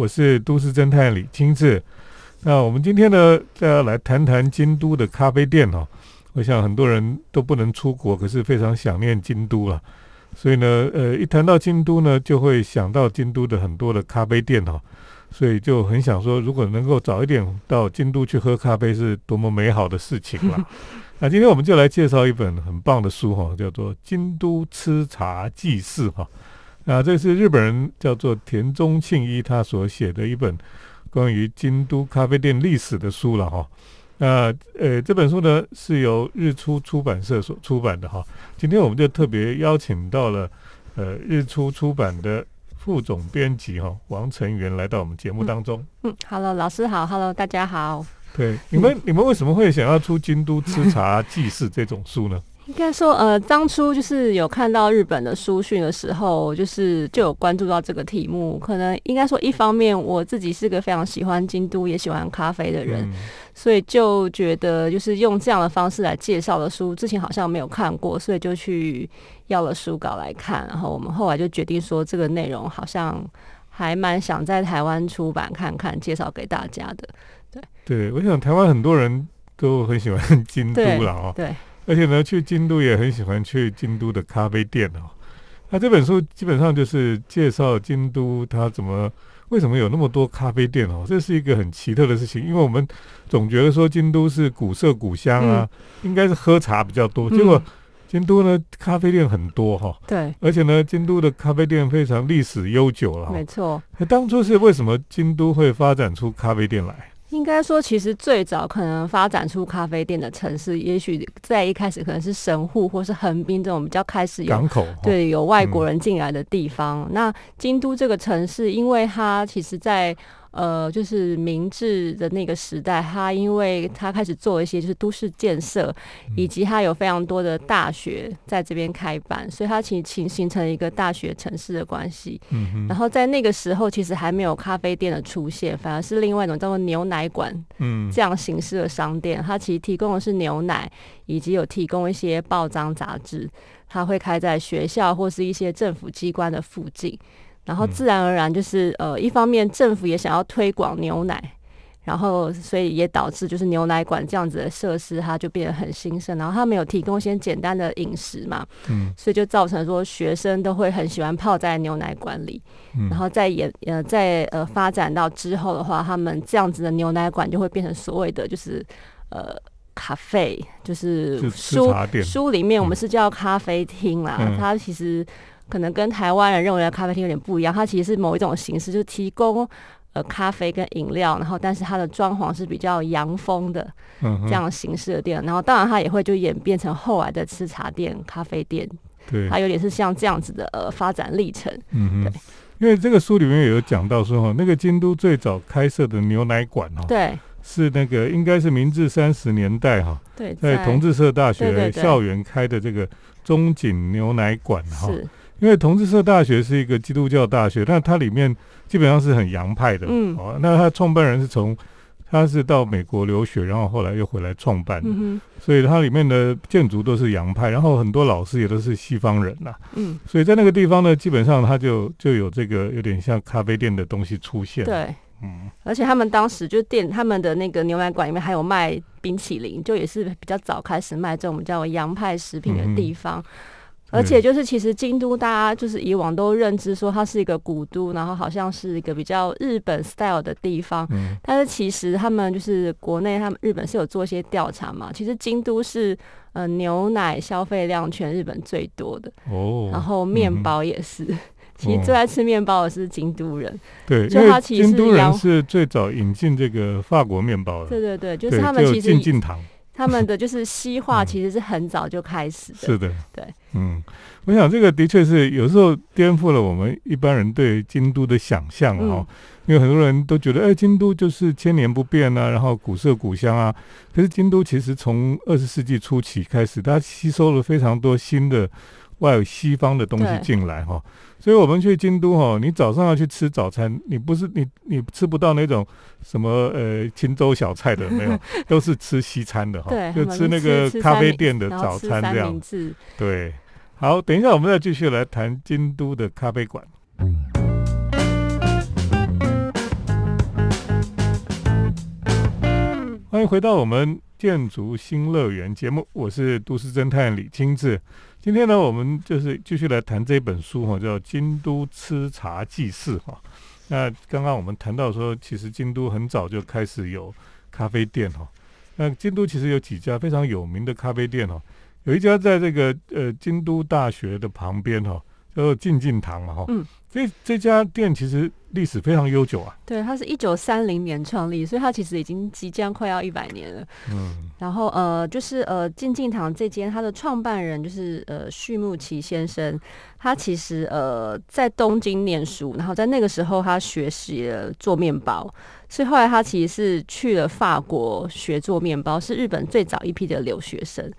我是都市侦探李清志。那我们今天呢，要来谈谈京都的咖啡店哦。我想很多人都不能出国，可是非常想念京都了。所以呢，呃，一谈到京都呢，就会想到京都的很多的咖啡店哦。所以就很想说，如果能够早一点到京都去喝咖啡，是多么美好的事情了。那今天我们就来介绍一本很棒的书哈，叫做《京都吃茶记事》哈。那这是日本人叫做田中庆一他所写的一本关于京都咖啡店历史的书了哈。那呃这本书呢是由日出出版社所出版的哈。今天我们就特别邀请到了呃日出出版的。副总编辑哈王成元来到我们节目当中。嗯，Hello，老师好，Hello，大家好。对，你们你们为什么会想要出《京都吃茶记事》这种书呢？应该说，呃，当初就是有看到日本的书讯的时候，就是就有关注到这个题目。可能应该说，一方面我自己是个非常喜欢京都，也喜欢咖啡的人，所以就觉得就是用这样的方式来介绍的书，之前好像没有看过，所以就去要了书稿来看。然后我们后来就决定说，这个内容好像还蛮想在台湾出版看看，介绍给大家的。对，对，我想台湾很多人都很喜欢京都了哦。对。而且呢，去京都也很喜欢去京都的咖啡店哦。那这本书基本上就是介绍京都它怎么为什么有那么多咖啡店哦，这是一个很奇特的事情。因为我们总觉得说京都是古色古香啊，应该是喝茶比较多，结果京都呢咖啡店很多哈。对，而且呢，京都的咖啡店非常历史悠久了。没错。那当初是为什么京都会发展出咖啡店来？应该说，其实最早可能发展出咖啡店的城市，也许在一开始可能是神户或是横滨这种比较开始有港口，对，有外国人进来的地方。那京都这个城市，因为它其实，在呃，就是明治的那个时代，他因为他开始做一些就是都市建设，以及他有非常多的大学在这边开办，所以他其形形成一个大学城市的关系。嗯然后在那个时候，其实还没有咖啡店的出现，反而是另外一种叫做牛奶馆，嗯，这样形式的商店。它其实提供的是牛奶，以及有提供一些报章杂志。它会开在学校或是一些政府机关的附近。然后自然而然就是呃，一方面政府也想要推广牛奶，然后所以也导致就是牛奶馆这样子的设施，它就变得很兴盛。然后他们有提供一些简单的饮食嘛，嗯，所以就造成说学生都会很喜欢泡在牛奶馆里。然后再也呃在呃发展到之后的话，他们这样子的牛奶馆就会变成所谓的就是呃咖啡，就是书书里面我们是叫咖啡厅啦，它其实。可能跟台湾人认为的咖啡厅有点不一样，它其实是某一种形式，就是提供呃咖啡跟饮料，然后但是它的装潢是比较洋风的这样形式的店，然后当然它也会就演变成后来的吃茶店、咖啡店，对，它有点是像这样子的呃发展历程。嗯对，因为这个书里面也有讲到说哈，那个京都最早开设的牛奶馆哦，对，是那个应该是明治三十年代哈，对，在同志社大学校园开的这个中井牛奶馆哈。因为同志社大学是一个基督教大学，但它里面基本上是很洋派的。嗯，哦，那他创办人是从他是到美国留学，然后后来又回来创办，嗯所以它里面的建筑都是洋派，然后很多老师也都是西方人呐。嗯，所以在那个地方呢，基本上它就就有这个有点像咖啡店的东西出现。对，嗯，而且他们当时就店他们的那个牛奶馆里面还有卖冰淇淋，就也是比较早开始卖这种叫洋派食品的地方。而且就是，其实京都大家就是以往都认知说它是一个古都，然后好像是一个比较日本 style 的地方。嗯。但是其实他们就是国内，他们日本是有做一些调查嘛。其实京都是呃牛奶消费量全日本最多的。哦。然后面包也是，其实最爱吃面包的是京都人。对，因为京都人是最早引进这个法国面包的。对对对，就是他们其实进进堂。他们的就是西化，其实是很早就开始的。是的，对，嗯，我想这个的确是有时候颠覆了我们一般人对京都的想象哈。因为很多人都觉得，哎，京都就是千年不变啊，然后古色古香啊。可是京都其实从二十世纪初期开始，它吸收了非常多新的。外有西方的东西进来哈，所以我们去京都哈你早上要去吃早餐你不是你你吃不到那种什么呃清粥小菜的没有 都是吃西餐的哈就吃那个咖啡店的早餐这样子。对好等一下我们再继续来谈京都的咖啡馆。欢迎回到我们建筑新乐园节目我是都市侦探李清智今天呢，我们就是继续来谈这本书哈，叫《京都吃茶记事》哈。那刚刚我们谈到说，其实京都很早就开始有咖啡店哈。那京都其实有几家非常有名的咖啡店哈，有一家在这个呃京都大学的旁边哈，叫做静静堂嘛哈。这这家店其实历史非常悠久啊。对，它是一九三零年创立，所以它其实已经即将快要一百年了。嗯。然后呃，就是呃，静静堂这间它的创办人就是呃序木奇先生，他其实呃在东京念书，然后在那个时候他学习了做面包，所以后来他其实是去了法国学做面包，是日本最早一批的留学生。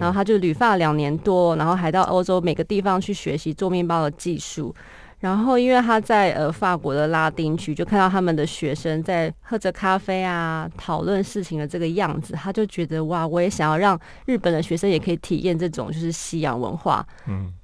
然后他就旅发两年多，然后还到欧洲每个地方去学习做面包的技术。然后，因为他在呃法国的拉丁区，就看到他们的学生在喝着咖啡啊，讨论事情的这个样子，他就觉得哇，我也想要让日本的学生也可以体验这种就是西洋文化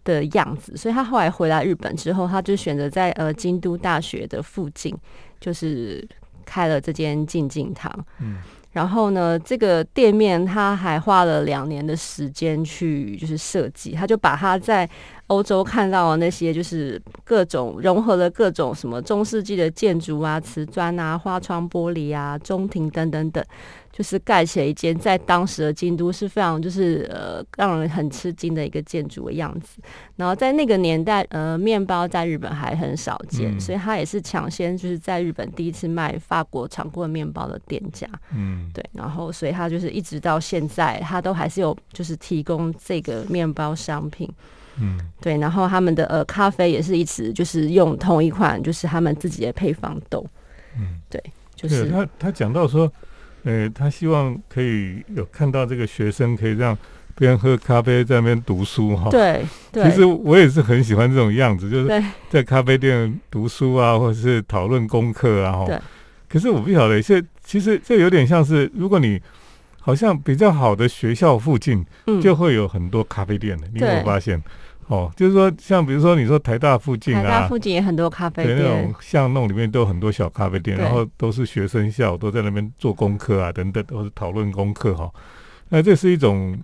的样子。所以他后来回来日本之后，他就选择在呃京都大学的附近，就是开了这间静静堂。嗯。然后呢，这个店面他还花了两年的时间去就是设计，他就把他在欧洲看到的那些就是各种融合了各种什么中世纪的建筑啊、瓷砖啊、花窗玻璃啊、中庭等等等。就是盖起了一间在当时的京都是非常就是呃让人很吃惊的一个建筑的样子。然后在那个年代，呃，面包在日本还很少见，所以他也是抢先就是在日本第一次卖法国长棍面包的店家。嗯，对。然后所以他就是一直到现在，他都还是有就是提供这个面包商品。嗯，对。然后他们的呃咖啡也是一直就是用同一款就是他们自己的配方豆。嗯，对，就是他他讲到说。呃，他希望可以有看到这个学生可以让边喝咖啡在那边读书哈。对，其实我也是很喜欢这种样子，就是在咖啡店读书啊，或者是讨论功课啊。对。可是我不晓得，这其实这有点像是，如果你好像比较好的学校附近，就会有很多咖啡店的，你有没有发现？哦，就是说，像比如说，你说台大附近啊，台大附近也很多咖啡店，那种巷弄里面都有很多小咖啡店，然后都是学生下午都在那边做功课啊，等等，或者讨论功课哈。那这是一种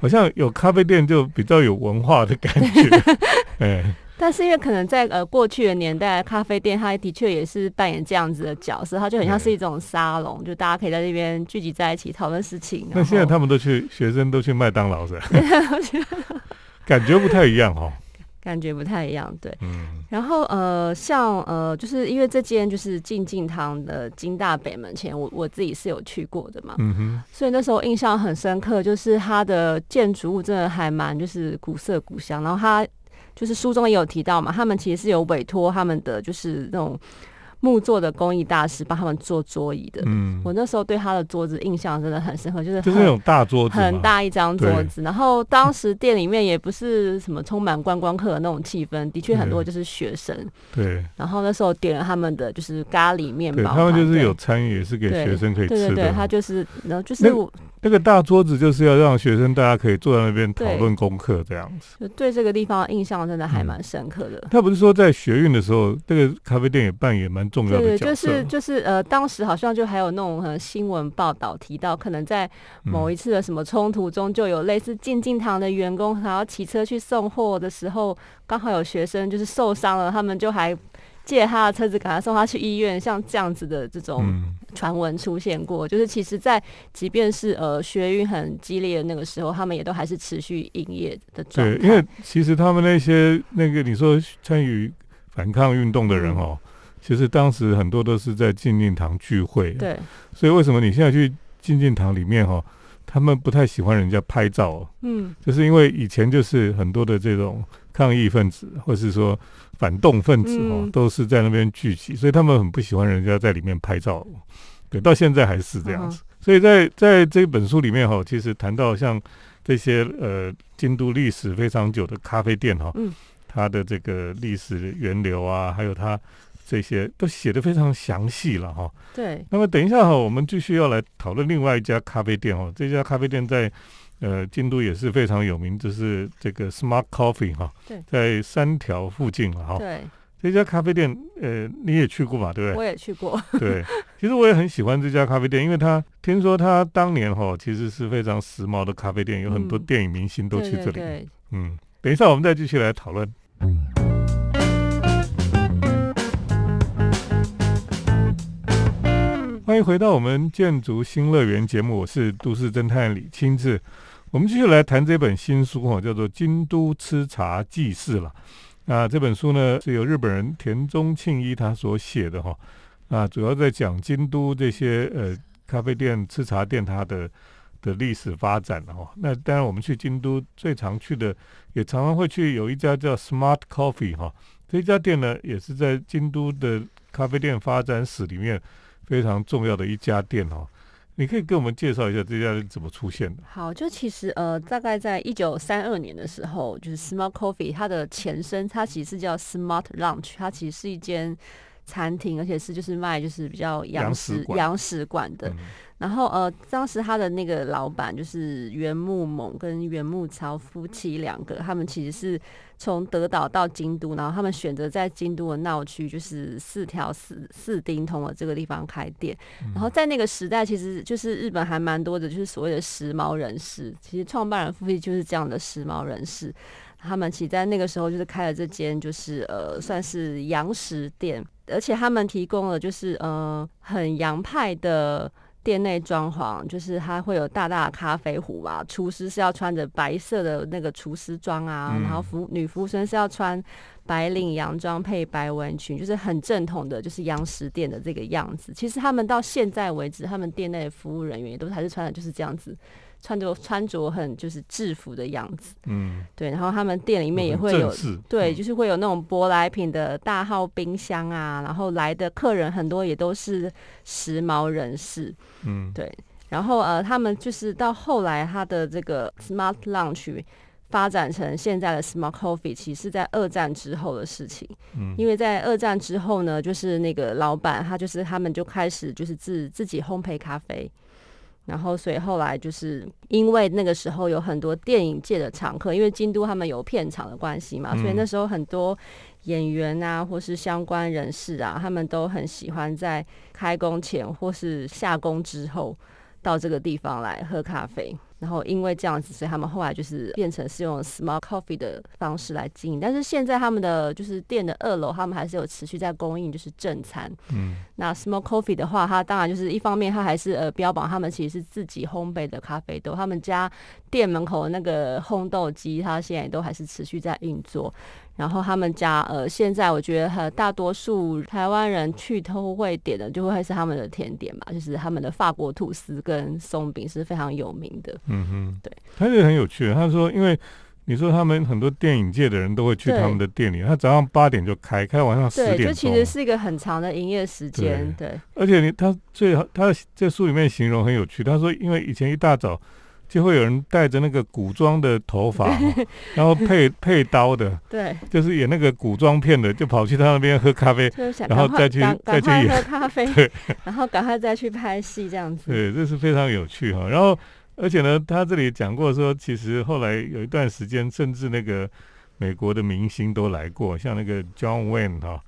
好像有咖啡店就比较有文化的感觉，哎。但是因为可能在呃过去的年代，咖啡店它的确也是扮演这样子的角色，它就很像是一种沙龙，就大家可以在这边聚集在一起讨论事情。那现在他们都去，学生都去麦当劳是吧？感觉不太一样哈，感觉不太一样，对。嗯。然后呃，像呃，就是因为这间就是静静堂的金大北门前，我我自己是有去过的嘛。嗯哼。所以那时候印象很深刻，就是它的建筑物真的还蛮就是古色古香。然后它就是书中也有提到嘛，他们其实是有委托他们的就是那种。木做的工艺大师帮他们做桌椅的，嗯，我那时候对他的桌子印象真的很深刻，就是就是那种大桌子，很大一张桌子。然后当时店里面也不是什么充满观光客的那种气氛，的确很多就是学生。对。然后那时候点了他们的就是咖喱面包，他们就是有参与，也是给学生可以吃的。对对对，他就是然后就是我。那个大桌子就是要让学生大家可以坐在那边讨论功课这样子。就对这个地方印象真的还蛮深刻的。他不是说在学运的时候，这个咖啡店也扮演蛮重要的角色。就是就是呃，当时好像就还有那种新闻报道提到，可能在某一次的什么冲突中，就有类似静静堂的员工，然后骑车去送货的时候，刚好有学生就是受伤了，他们就还。借他的车子，给他送他去医院，像这样子的这种传闻出现过，就是其实，在即便是呃学运很激烈的那个时候，他们也都还是持续营业的状态。对，因为其实他们那些那个你说参与反抗运动的人哦，其实当时很多都是在静静堂聚会。对，所以为什么你现在去静静堂里面哈，他们不太喜欢人家拍照？嗯，就是因为以前就是很多的这种抗议分子，或是说。反动分子哦，都是在那边聚集，所以他们很不喜欢人家在里面拍照。对，到现在还是这样子。所以在在这本书里面哈，其实谈到像这些呃京都历史非常久的咖啡店哈，嗯，它的这个历史源流啊，还有它这些都写的非常详细了哈。对。那么等一下哈，我们继续要来讨论另外一家咖啡店哦，这家咖啡店在。呃，京都也是非常有名，就是这个 Smart Coffee 哈，对在三条附近了哈。对，这家咖啡店，呃，你也去过嘛，对不我也去过。对？其实我也很喜欢这家咖啡店，因为它听说它当年哈其实是非常时髦的咖啡店，有很多嗯电影明星都去这里。对对对嗯，等一下我们再继续来讨论。欢迎回到我们建筑新乐园节目，我是都市侦探李清志。我们继续来谈这本新书哈，叫做《京都吃茶记事》了。那这本书呢是由日本人田中庆一他所写的哈，啊，主要在讲京都这些呃咖啡店、吃茶店它的的历史发展哈。那当然我们去京都最常去的，也常常会去有一家叫 Smart Coffee 哈，这家店呢也是在京都的咖啡店发展史里面非常重要的一家店哦。你可以给我们介绍一下这家店怎么出现的？好，就其实呃，大概在一九三二年的时候，就是 Smart Coffee 它的前身，它其实是叫 Smart Lunch，它其实是一间餐厅，而且是就是卖就是比较洋洋食洋食馆的。嗯然后呃，当时他的那个老板就是原木猛跟原木超夫妻两个，他们其实是从德岛到京都，然后他们选择在京都的闹区，就是四条四四丁通的这个地方开店。然后在那个时代，其实就是日本还蛮多的，就是所谓的时髦人士。其实创办人夫妻就是这样的时髦人士。他们其实在那个时候就是开了这间就是呃算是洋食店，而且他们提供了就是呃很洋派的。店内装潢就是它会有大大的咖啡壶啊，厨师是要穿着白色的那个厨师装啊，嗯然后服女服务生是要穿白领洋装配白围裙，就是很正统的，就是洋食店的这个样子。其实他们到现在为止，他们店内的服务人员也都还是穿的就是这样子，穿着穿着很就是制服的样子。嗯，对，然后他们店里面也会有对，嗯就是会有那种舶来品的大号冰箱啊，然后来的客人很多也都是时髦人士，嗯对。然后呃，他们就是到后来他的这个 Smart Lunch 发展成现在的 Smart Coffee，其实是在二战之后的事情。嗯因为在二战之后呢，就是那个老板他就是他们就开始就是自自己烘焙咖啡，然后所以后来就是因为那个时候有很多电影界的常客，因为京都他们有片场的关系嘛，所以嗯那时候很多演员啊或是相关人士啊，他们都很喜欢在开工前或是下工之后到这个地方来喝咖啡。然后因为这样子，所以他们后来就是变成是用 small coffee 的方式来经营。但是现在他们的就是店的二楼，他们还是有持续在供应就是正餐。嗯那 small coffee 的话，它当然就是一方面，它还是呃标榜他们其实是自己烘焙的咖啡豆，他们家店门口的那个烘豆机，它现在都还是持续在运作。然后他们家呃，现在我觉得呃大多数台湾人去都会点的，就会是他们的甜点吧，就是他们的法国吐司跟松饼是非常有名的。嗯哼，对，他这个很有趣。他说，因为你说他们很多电影界的人都会去他们的店里，他早上八点就开，开到晚上十对，点就其实是一个很长的营业时间。对，而且你他最好，他在书里面形容很有趣。他说，因为以前一大早就会有人带着那个古装的头发，哦 然后配配刀的，对，就是演那个古装片的，就跑去他那边喝咖啡。然后再去再去演喝咖啡 对，然后赶快再去拍戏这样子。对，这是非常有趣哈。然后，而且呢，他这里讲过说，其实后来有一段时间，甚至那个美国的明星都来过，像那个 John Wayne 哈，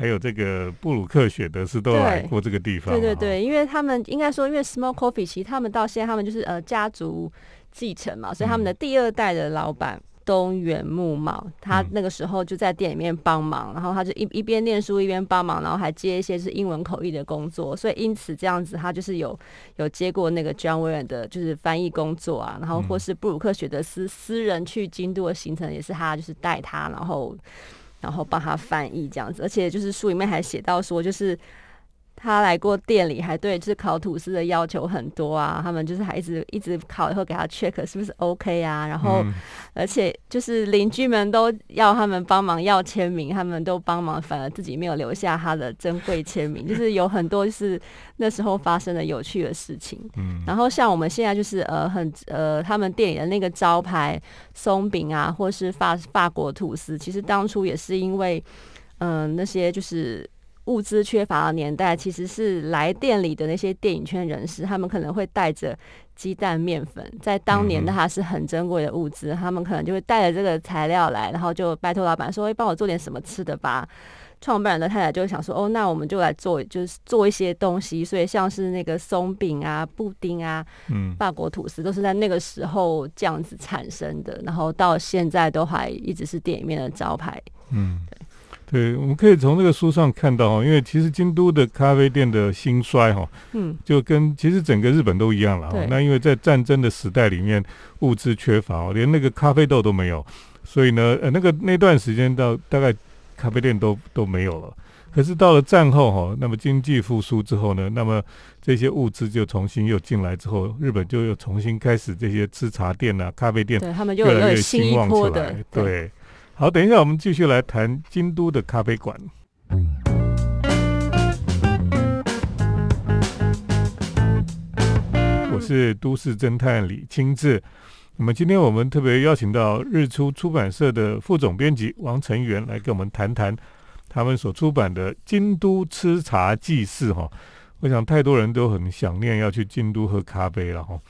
还有这个布鲁克雪德斯都来过这个地方。对对对，因为他们应该说，因为 Small Coffee 其实他们到现在他们就是呃家族继承嘛，所以他们的第二代的老板。东原木茂，他嗯那个时候就在店里面帮忙，然后他就一一边念书一边帮忙，然后还接一些是英文口译的工作，所以因此这样子，他就是有有接过那个 John Wayne 的就是翻译工作啊，然后或嗯是布鲁克雪德斯私人去京都的行程也是他就是带他，然后然后帮他翻译这样子，而且就是书里面还写到说，就是他来过店里，还对就是烤吐司的要求很多啊，他们就是还一直一直烤以后给他 check 是不是 OK 啊，然后嗯而且就是邻居们都要他们帮忙要签名，他们都帮忙，反而自己没有留下他的珍贵签名，就是有很多就是那时候发生的有趣的事情。嗯然后像我们现在就是呃很呃他们店里的那个招牌松饼啊，或是法法国吐司，其实当初也是因为嗯、呃那些就是。物资缺乏的年代，其实是来店里的那些电影圈人士，他们可能会带着鸡蛋、面粉，在当年的它是很珍贵的物资，他们可能就会带着这个材料来，然后就拜托老板说：“哎，帮我做点什么吃的吧。”创办人的太太就想说，哦，那我们就来做，就是做一些东西。所以像是那个松饼啊、布丁啊、嗯，法国吐司，都是在那个时候这样子产生的。然后到现在都还一直是店里面的招牌。嗯，对，我们可以从这个书上看到哈，因为其实京都的咖啡店的兴衰哈，嗯，就跟其实整个日本都一样了哈。那因为在战争的时代里面，物资缺乏哦，连那个咖啡豆都没有，所以呢，呃，那个那段时间到大概咖啡店都都没有了。可是到了战后哈，那么经济复苏之后呢，那么这些物资就重新又进来之后，日本就又重新开始这些吃茶店啊、咖啡店对他们就越来越有新兴旺起来的。对，好，等一下我们继续来谈京都的咖啡馆。我是都市侦探李清志。那么今天我们特别邀请到日出出版社的副总编辑王成元来跟我们谈谈他们所出版的《京都吃茶记事》哈。我想太多人都很想念要去京都喝咖啡了哈。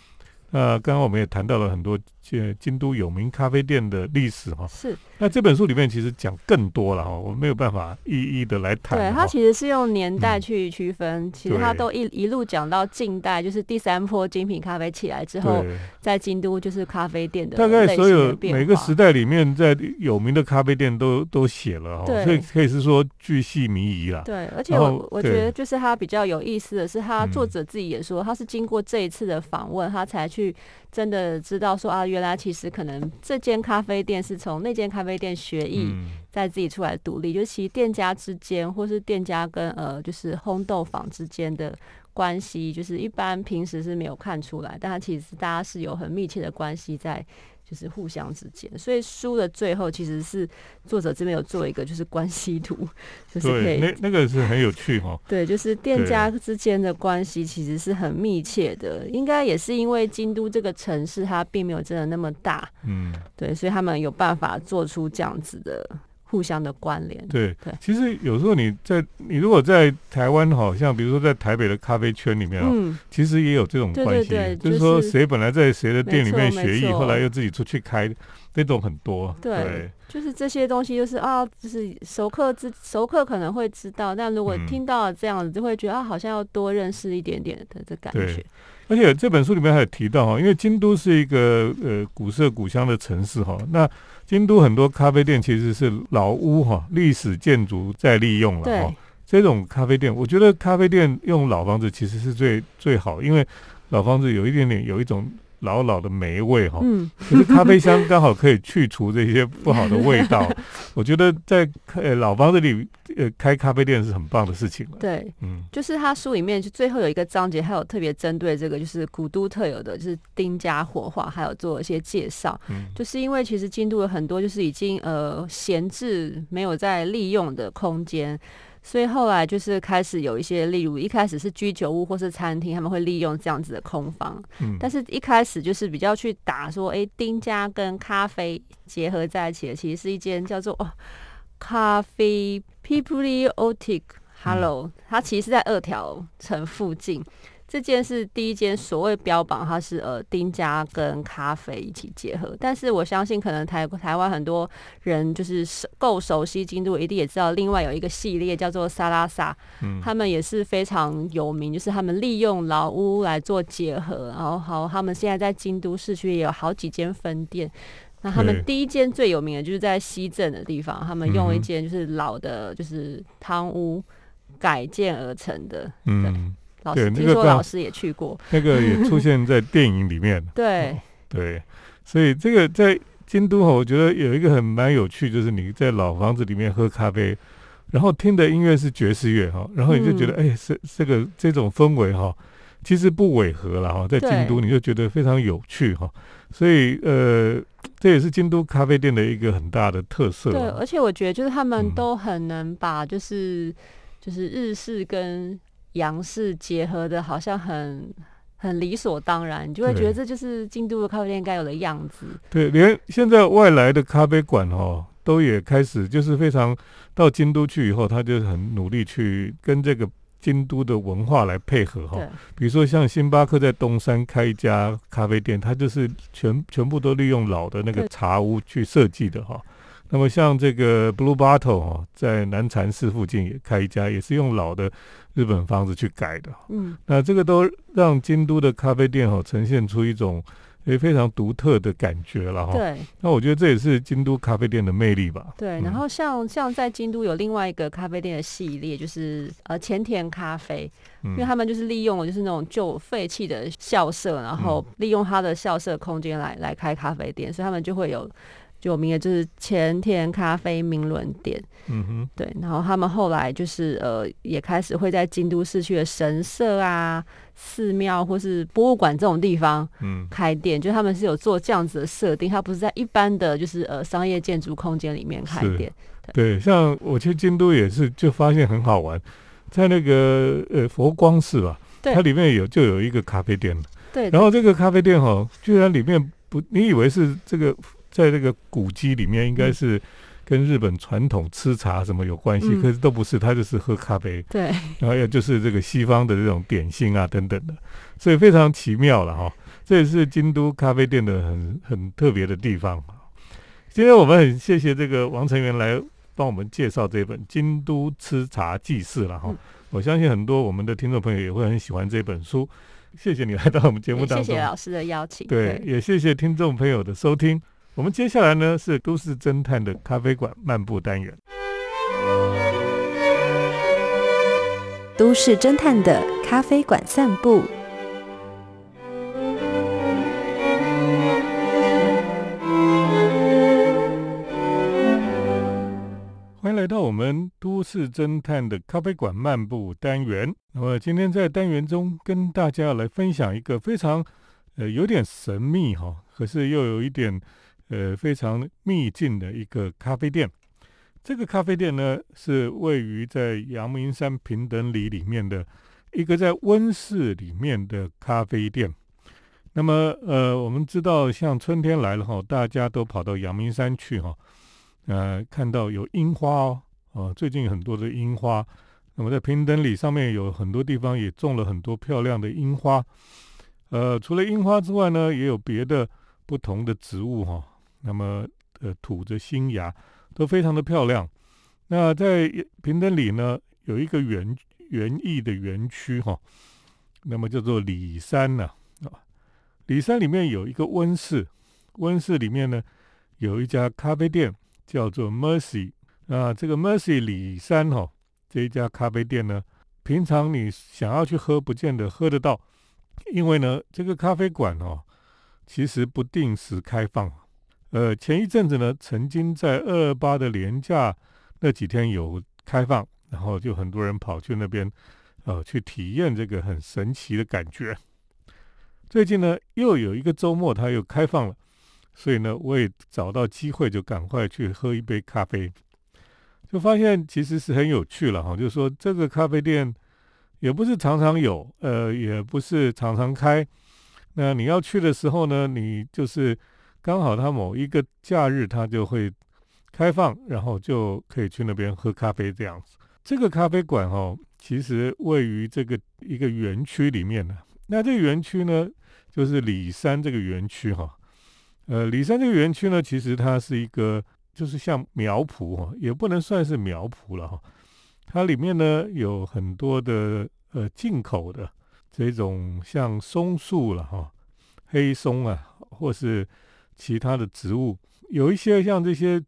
那刚刚我们也谈到了很多呃京都有名咖啡店的历史哈。是那这本书里面其实讲更多了哈，我们没有办法一一的来谈。对，它其实是用年代嗯去区分，其实它都一一路讲到近代，就是第三波精品咖啡起来之后，在京都就是咖啡店的大概所有每个时代里面，在有名的咖啡店都都写了哈，对所以可以是说巨细靡遗啦。对，而且我我觉得就是它比较有意思的是，他嗯作者自己也说，他是经过这一次的访问，他才去真的知道说啊，原来其实可能这间咖啡店是从那间咖啡店学艺，嗯，再自己出来独立，就其实店家之间，或是店家跟呃就是烘豆坊之间的关系，就是一般平时是没有看出来，但它其实大家是有很密切的关系在。就是互相之间，所以书的最后其实是作者这边有做一个就是关系图，就是可，以那那个是很有趣哈。对，就是店家之间的关系其实是很密切的，应该也是因为京都这个城市它并没有真的那么大，嗯，对，所以他们有办法做出这样子的互相的关联。对对，其实有时候你在你如果在台湾好，像比如说在台北的咖啡圈里面啊，嗯，其实也有这种关系，对对就是说就是谁本来在谁的店里面学艺，后来又自己出去开，那种很多。对就是这些东西，就是啊，就是熟客知熟客可能会知道，但如果嗯听到了这样子，就会觉得啊，好像要多认识一点点的这感觉。而且这本书里面还有提到哈，因为京都是一个呃古色古香的城市哈，那京都很多咖啡店其实是老屋哈，历史建筑在利用了对哈。这种咖啡店，我觉得咖啡店用老房子其实是最最好，因为老房子有一点点有一种老老的霉味哈。嗯，可是咖啡香刚好可以去除这些不好的味道，我觉得在呃老方这里呃开咖啡店是很棒的事情了。对，嗯就是他书里面就最后有一个章节，还有特别针对这个就是古都特有的，就是丁家火化，还有做一些介绍。嗯就是因为其实京都有很多就是已经呃闲置没有在利用的空间，所以后来就是开始有一些，例如一开始是居酒屋或是餐厅，他们会利用这样子的空房，嗯，但是一开始就是比较去打说，诶，丁家跟咖啡结合在一起的，其实是一间叫做哦咖啡 People Otic Hello，、它其实是在二条城附近。这间是第一间所谓标榜它是呃丁家跟咖啡一起结合，但是我相信可能台台湾很多人就是熟够熟悉京都，一定也知道另外有一个系列叫做沙拉萨，嗯他们也是非常有名，就是他们利用老屋来做结合，然后好，他们现在在京都市区也有好几间分店。那他对们第一间最有名的就是在西镇的地方，他们用一间就是老的，就是汤屋改建而成的。嗯，老师对那个刚听说老师也去过，那个也出现在 电影里面。对，对，所以这个在京都哈，我觉得有一个很蛮有趣，就是你在老房子里面喝咖啡，然后听的音乐是爵士乐哈，然后你就觉得哎，这这个这种氛围哈，其实不违和了哈，在京都你就觉得非常有趣哈，所以呃，这也是京都咖啡店的一个很大的特色对，啊。而且我觉得就是他们嗯。都很能把就是、就是日式跟洋式结合的，好像很很理所当然，你就会觉得这就是京都的咖啡店该有的样子。对，连现在外来的咖啡馆哦，都也开始就是非常到京都去以后，他就很努力去跟这个京都的文化来配合哈、对，比如说像星巴克在东山开一家咖啡店，它就是全全部都利用老的那个茶屋去设计的哈、那么像这个 Blue Bottle 哦，在南禅寺附近也开一家，也是用老的日本房子去改的。嗯，那这个都让京都的咖啡店哦呈现出一种诶非常独特的感觉了哈。对那我觉得这也是京都咖啡店的魅力吧。对。嗯然后像像在京都有另外一个咖啡店的系列，就是呃前田咖啡，因为嗯他们就是利用了就是那种旧废弃的校舍，然后嗯利用它的校舍空间来来开咖啡店，所以他们就会有就有名的就是前田咖啡名伦店。嗯哼，对，然后他们后来就是呃，也开始会在京都市区的神社啊、寺庙或是博物馆这种地方嗯。开店，就他们是有做这样子的设定，它不是在一般的就是呃商业建筑空间里面开店。对，像我去京都也是，就发现很好玩，在那个呃佛光寺吧，对。它里面有就有一个咖啡店，对，然后这个咖啡店哈，居然里面不，你以为是这个在这个古迹里面应该是跟日本传统吃茶什么有关系，嗯可是都不是，他就是喝咖啡，对然后也就是这个西方的这种点心啊等等的，所以非常奇妙了哈。这也是京都咖啡店的很很特别的地方。今天我们很谢谢这个王成元来帮我们介绍这本《京都吃茶记事》了哈嗯。我相信很多我们的听众朋友也会很喜欢这本书。谢谢你来到我们节目当中，谢谢老师的邀请。对，也谢谢听众朋友的收听。我们接下来呢是都市侦探的咖啡馆漫步单元。都市侦探的咖啡馆散步。欢迎来到我们都市侦探的咖啡馆漫步单元。那么今天在单元中跟大家来分享一个非常呃有点神秘哈，可是又有一点呃非常秘境的一个咖啡店。这个咖啡店呢是位于在阳明山平等里里面的一个在温室里面的咖啡店。那么呃，我们知道像春天来了哈，大家都跑到阳明山去哈。呃，看到有樱花哦，哦，最近很多的樱花。那么在平等里上面有很多地方也种了很多漂亮的樱花。呃，除了樱花之外呢，也有别的不同的植物哈、那么呃，吐着新芽，都非常的漂亮。那在平等里呢，有一个园园艺的园区哈、那么叫做里山呐啊里山里面有一个温室，温室里面呢有一家咖啡店。叫做 Mercy 啊，这个 Mercy 里山哈、这一家咖啡店呢，平常你想要去喝，不见得喝得到，因为呢，这个咖啡馆哦，其实不定时开放。呃，前一阵子呢，曾经在二二八的连假那几天有开放，然后就很多人跑去那边，呃，去体验这个很神奇的感觉。最近呢，又有一个周末，它又开放了。所以呢，我也找到机会，就赶快去喝一杯咖啡，就发现其实是很有趣了哈。就是说，这个咖啡店也不是常常有，呃，也不是常常开。那你要去的时候呢，你就是刚好它某一个假日，它就会开放，然后就可以去那边喝咖啡这样子。这个咖啡馆哈，其实位于这个一个园区里面呢。那这个园区呢，就是里山这个园区哈。呃，里山这个园区呢，其实它是一个，就是像苗圃哈，也不能算是苗圃了哈。它里面呢有很多的呃进口的这种像松树了哈，黑松啊，或是其他的植物，有一些像这些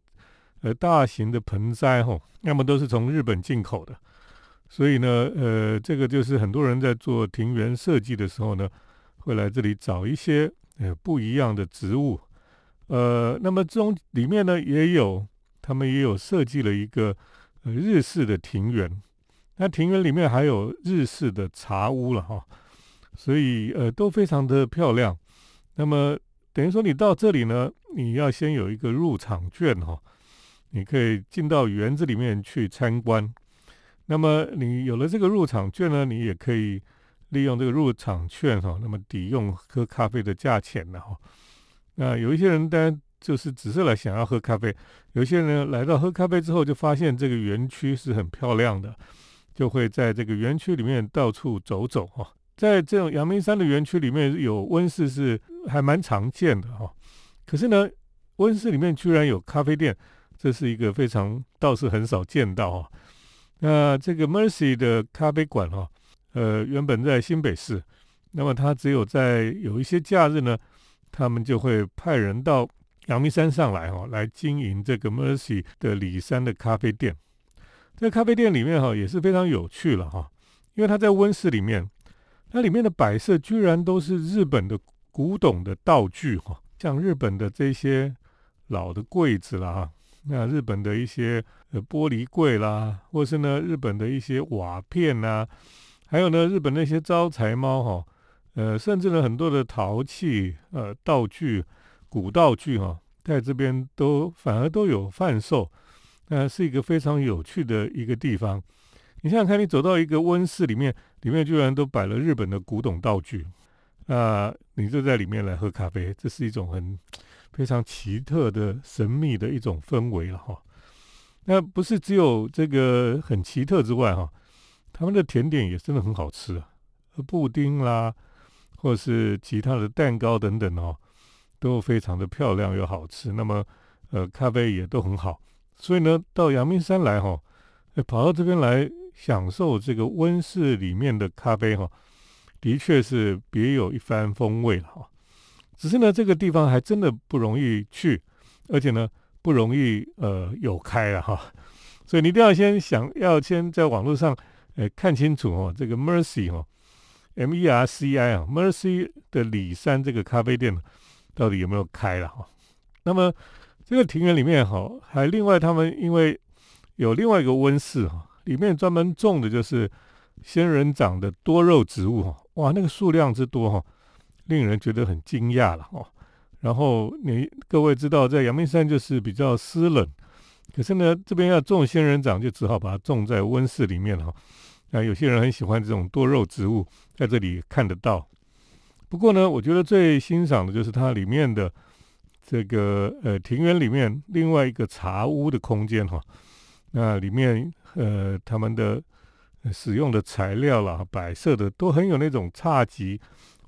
呃大型的盆栽哈，要么都是从日本进口的。所以呢，呃，这个就是很多人在做庭园设计的时候呢，会来这里找一些呃不一样的植物。呃，那么中里面呢，也有他们也有设计了一个呃日式的庭园，那庭园里面还有日式的茶屋了哈，所以呃都非常的漂亮。那么等于说你到这里呢，你要先有一个入场券哈，你可以进到园子里面去参观。那么你有了这个入场券呢，你也可以利用这个入场券哈，那么抵用喝咖啡的价钱了哈。那有一些人当然就是只是来想要喝咖啡，有些人来到喝咖啡之后，就发现这个园区是很漂亮的，就会在这个园区里面到处走走哈。在这种阳明山的园区里面，有温室是还蛮常见的哈。可是呢，温室里面居然有咖啡店，这是一个非常倒是很少见到哈。那这个 Mercy 的咖啡馆哈，呃，原本在新北市，那么它只有在有一些假日呢，他们就会派人到阳明山上来哈，来经营这个 Mercy 的里山的咖啡店。这咖啡店里面哈也是非常有趣了哈，因为它在温室里面，它里面的摆设居然都是日本的古董的道具哈，像日本的这些老的柜子啦。那日本的一些呃玻璃柜啦，或是呢日本的一些瓦片呐，还有呢日本那些招财猫哈，呃甚至呢很多的陶器呃道具、古道具哈，在这边都反而都有贩售，那是一个非常有趣的一个地方。你想想看，你走到一个温室里面，里面居然都摆了日本的古董道具，那你就在里面来喝咖啡，这是一种很。非常奇特的、神秘的一种氛围了哈。那不是只有这个很奇特之外哈，他们的甜点也真的很好吃啊，布丁啦，或是其他的蛋糕等等哦，都非常的漂亮又好吃。那么呃，咖啡也都很好，所以呢，到阳明山来哈，跑到这边来享受这个温室里面的咖啡哈，的确是别有一番风味了哈。只是呢，这个地方还真的不容易去，而且呢不容易呃有开了哈，所以你一定要先想要先在网络上呃看清楚哦，这个 Mercy 哈，M E R C I 啊，Mercy 的里山这个咖啡店到底有没有开了哈？那么这个庭园里面哈，还另外他们因为有另外一个温室哈，里面专门种的就是仙人掌的多肉植物哈，哇，那个数量之多哈。令人觉得很惊讶了哦。然后你各位知道，在阳明山就是比较湿冷，可是呢，这边要种仙人掌，就只好把它种在温室里面哈。那有些人很喜欢这种多肉植物，在这里看得到。不过呢，我觉得最欣赏的就是它里面的这个呃庭园里面另外一个茶屋的空间哈。那里面呃他们的使用的材料啦、摆设的都很有那种侘寂。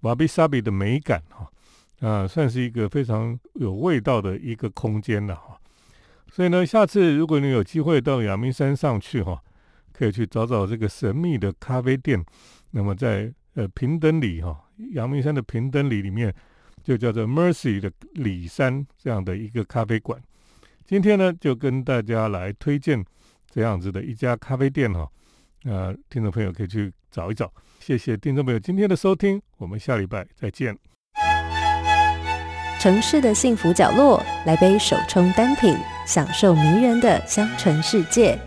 瓦比萨比的美感哈，啊，算是一个非常有味道的一个空间了哈。所以呢，下次如果你有机会到阳明山上去哈，可以去找找这个神秘的咖啡店。那么在呃平等里哈，阳明山的平等里里面，就叫做 Mercy 的里山这样的一个咖啡馆。今天呢，就跟大家来推荐这样子的一家咖啡店哈。呃，听众朋友可以去找一找。谢谢听众朋友今天的收听，我们下礼拜再见。城市的幸福角落，来杯手冲单品，享受迷人的香醇世界。